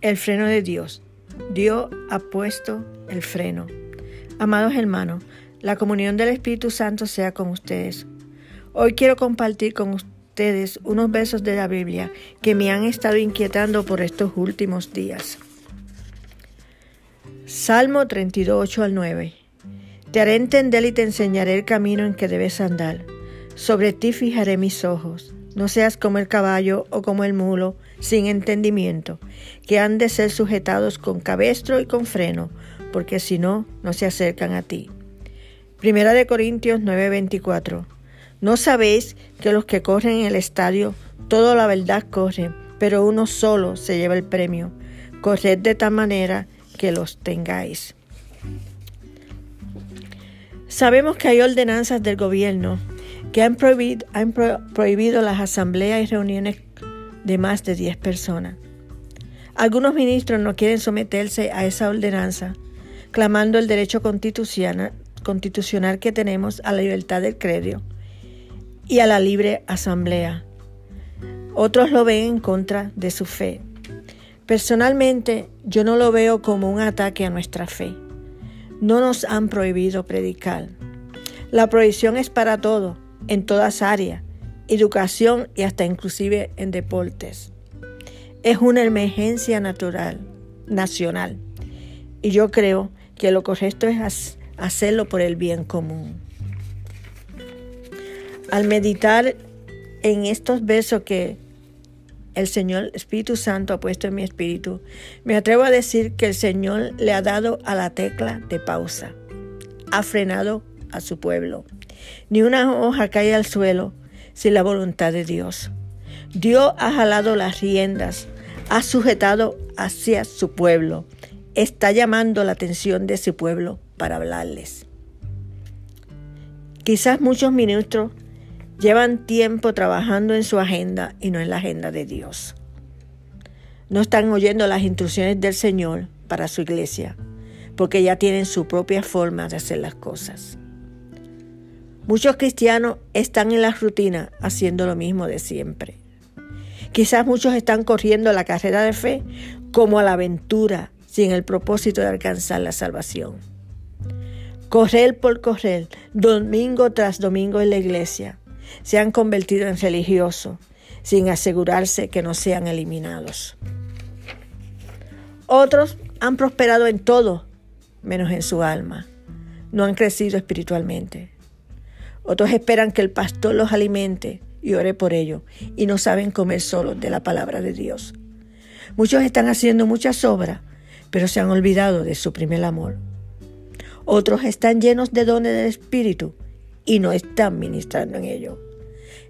el freno de Dios. Dios ha puesto el freno. Amados hermanos, la comunión del Espíritu Santo sea con ustedes. Hoy quiero compartir con ustedes unos versos de la Biblia que me han estado inquietando por estos últimos días. Salmo 32, 8 al 9. Te haré entender y te enseñaré el camino en que debes andar. Sobre ti fijaré mis ojos. No seas como el caballo o como el mulo, sin entendimiento, que han de ser sujetados con cabestro y con freno, porque si no, no se acercan a ti. Primera de Corintios 9:24. ¿No sabéis que los que corren en el estadio, todo la verdad corren, pero uno solo se lleva el premio? Corred de tal manera que los tengáis. Sabemos que hay ordenanzas del gobierno que han prohibido, las asambleas y reuniones de más de 10 personas. Algunos ministros no quieren someterse a esa ordenanza, clamando el derecho constitucional, constitucional que tenemos a la libertad del credo y a la libre asamblea. Otros lo ven en contra de su fe. Personalmente, yo no lo veo como un ataque a nuestra fe. No nos han prohibido predicar. La prohibición es para todo, en todas áreas, educación y hasta inclusive en deportes. Es una emergencia natural, nacional. Y yo creo que lo correcto es hacerlo por el bien común. Al meditar en estos versos que el Señor Espíritu Santo ha puesto en mi espíritu, me atrevo a decir que el Señor le ha dado a la tecla de pausa, ha frenado a su pueblo. Ni una hoja cae al suelo sin la voluntad de Dios. Dios ha jalado las riendas, ha sujetado hacia su pueblo, está llamando la atención de su pueblo para hablarles. Quizás muchos ministros llevan tiempo trabajando en su agenda y no en la agenda de Dios. No están oyendo las instrucciones del Señor para su iglesia, porque ya tienen su propia forma de hacer las cosas. Muchos cristianos están en la rutina haciendo lo mismo de siempre. Quizás muchos están corriendo la carrera de fe como a la aventura sin el propósito de alcanzar la salvación. Correr por correr, domingo tras domingo en la iglesia, se han convertido en religiosos sin asegurarse que no sean eliminados. Otros han prosperado en todo, menos en su alma. No han crecido espiritualmente. Otros esperan que el pastor los alimente y ore por ellos y no saben comer solos de la palabra de Dios. Muchos están haciendo muchas obras, pero se han olvidado de su primer amor. Otros están llenos de dones del Espíritu y no están ministrando en ello.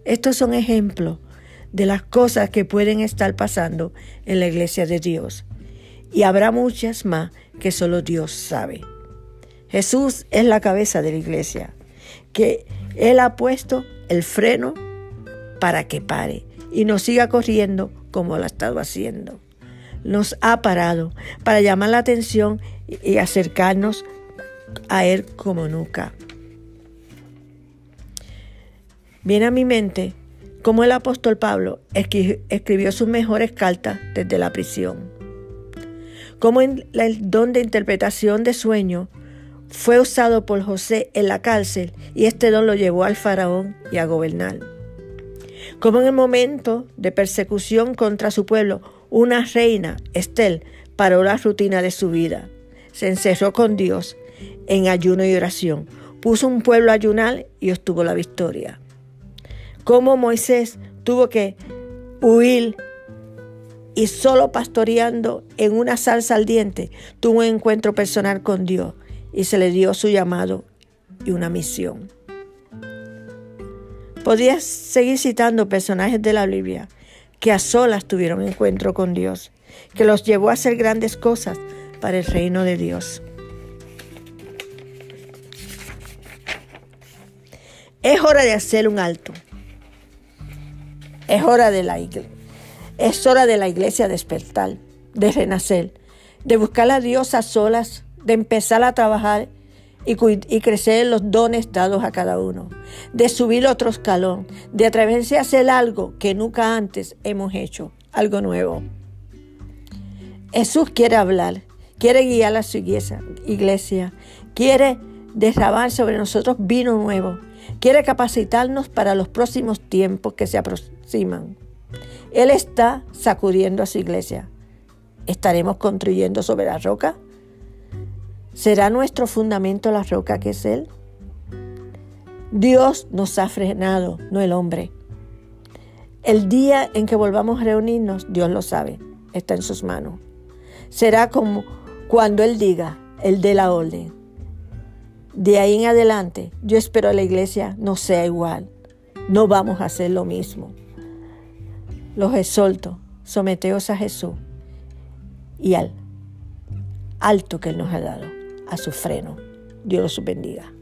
Estos son ejemplos de las cosas que pueden estar pasando en la iglesia de Dios. Y habrá muchas más que solo Dios sabe. Jesús es la cabeza de la iglesia, que Él ha puesto el freno para que pare y no siga corriendo como lo ha estado haciendo. Nos ha parado para llamar la atención y acercarnos a Él como nunca. Viene a mi mente cómo el apóstol Pablo escribió sus mejores cartas desde la prisión. Cómo el don de interpretación de sueños fue usado por José en la cárcel y este don lo llevó al faraón y a gobernar. Como en el momento de persecución contra su pueblo, una reina, Estel, paró la rutina de su vida. Se encerró con Dios en ayuno y oración. Puso un pueblo a ayunar y obtuvo la victoria. Como Moisés tuvo que huir y solo pastoreando en una salsa ardiente tuvo un encuentro personal con Dios y se le dio su llamado y una misión. Podías seguir citando personajes de la Biblia que a solas tuvieron encuentro con Dios, que los llevó a hacer grandes cosas para el reino de Dios. Es hora de hacer un alto. Es hora de la iglesia. Es hora de la iglesia despertar, de renacer, de buscar a Dios a solas, de empezar a trabajar y, y, crecer los dones dados a cada uno, de subir otro escalón, de atreverse a hacer algo que nunca antes hemos hecho, algo nuevo. Jesús quiere hablar, quiere guiar a su iglesia, iglesia quiere derramar sobre nosotros vino nuevo, quiere capacitarnos para los próximos tiempos que se aproximan. Él está sacudiendo a su iglesia. ¿Estaremos construyendo sobre la roca? ¿Será nuestro fundamento la roca que es Él? Dios nos ha frenado, no el hombre. El día en que volvamos a reunirnos, Dios lo sabe, está en sus manos. Será como cuando Él diga, Él dé la orden. De ahí en adelante, yo espero que la iglesia no sea igual. No vamos a hacer lo mismo. Los exhorto, someteos a Jesús y al alto que Él nos ha dado, a su freno. Dios los bendiga.